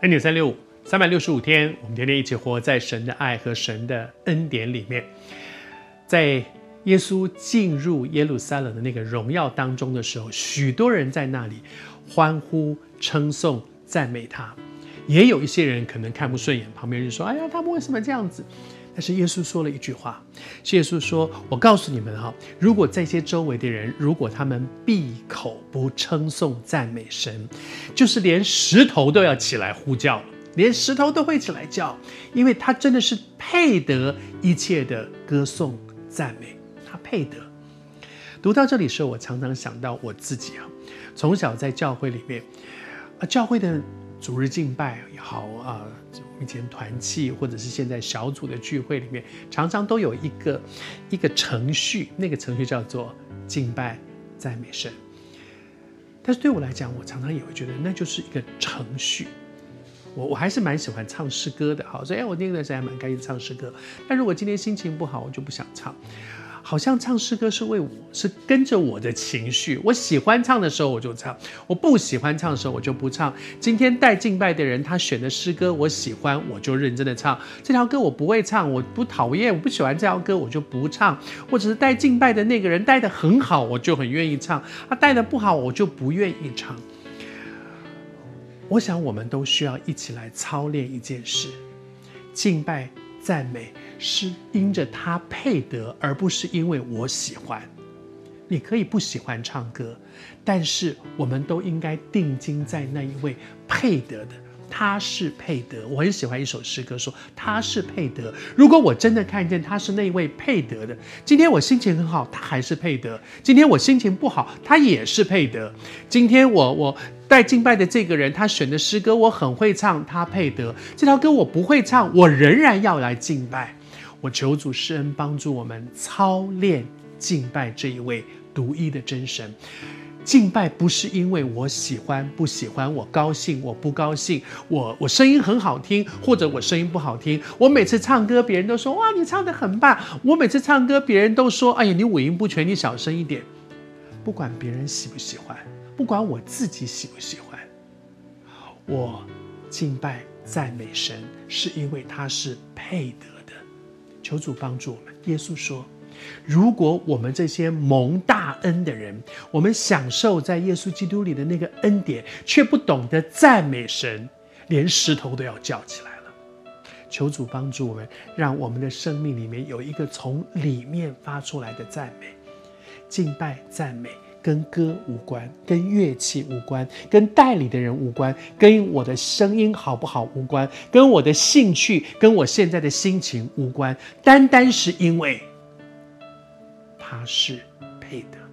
恩典三六五，三百六十五天，我们天天一起活在神的爱和神的恩典里面。在耶稣进入耶路撒冷的那个荣耀当中的时候，许多人在那里欢呼、称颂、赞美他。也有一些人可能看不顺眼，旁边人说：“哎呀，他们为什么这样子？”但是耶稣说了一句话，耶稣说：“我告诉你们哈，如果这些周围的人，如果他们闭口不称颂赞美神，就是连石头都要起来呼叫，连石头都会起来叫，因为他真的是配得一切的歌颂赞美，他配得。”读到这里时候，我常常想到我自己啊，从小在教会里面啊，教会的。逐日敬拜也好啊，以前团契或者是现在小组的聚会里面，常常都有一个一个程序，那个程序叫做敬拜赞美神。但是对我来讲，我常常也会觉得那就是一个程序。我我还是蛮喜欢唱诗歌的，好，所以我那段时间还蛮开心唱诗歌。但如果今天心情不好，我就不想唱。好像唱诗歌是为我，是跟着我的情绪。我喜欢唱的时候我就唱，我不喜欢唱的时候我就不唱。今天带敬拜的人他选的诗歌我喜欢，我就认真的唱。这条歌我不会唱，我不讨厌，我不喜欢这条歌我就不唱。或者是带敬拜的那个人带得很好，我就很愿意唱。他带得不好，我就不愿意唱。我想我们都需要一起来操练一件事：敬拜。赞美是因着他配得，而不是因为我喜欢。你可以不喜欢唱歌，但是我们都应该定睛在那一位配得的。他是配得。我很喜欢一首诗歌，说他是配得。如果我真的看见他是那位配得的，今天我心情很好，他还是配得；今天我心情不好，他也是配得。今天我我。带敬拜的这个人，他选的诗歌我很会唱，他配得。这条歌我不会唱，我仍然要来敬拜。我求主施恩帮助我们操练敬拜这一位独一的真神。敬拜不是因为我喜欢不喜欢，我高兴我不高兴，我我声音很好听或者我声音不好听。我每次唱歌，别人都说哇，你唱得很棒。我每次唱歌，别人都说哎呀，你五音不全，你小声一点。不管别人喜不喜欢。不管我自己喜不喜欢，我敬拜赞美神，是因为他是配得的。求主帮助我们。耶稣说：“如果我们这些蒙大恩的人，我们享受在耶稣基督里的那个恩典，却不懂得赞美神，连石头都要叫起来了。”求主帮助我们，让我们的生命里面有一个从里面发出来的赞美、敬拜、赞美。跟歌无关，跟乐器无关，跟带领的人无关，跟我的声音好不好无关，跟我的兴趣，跟我现在的心情无关，单单是因为他是配的。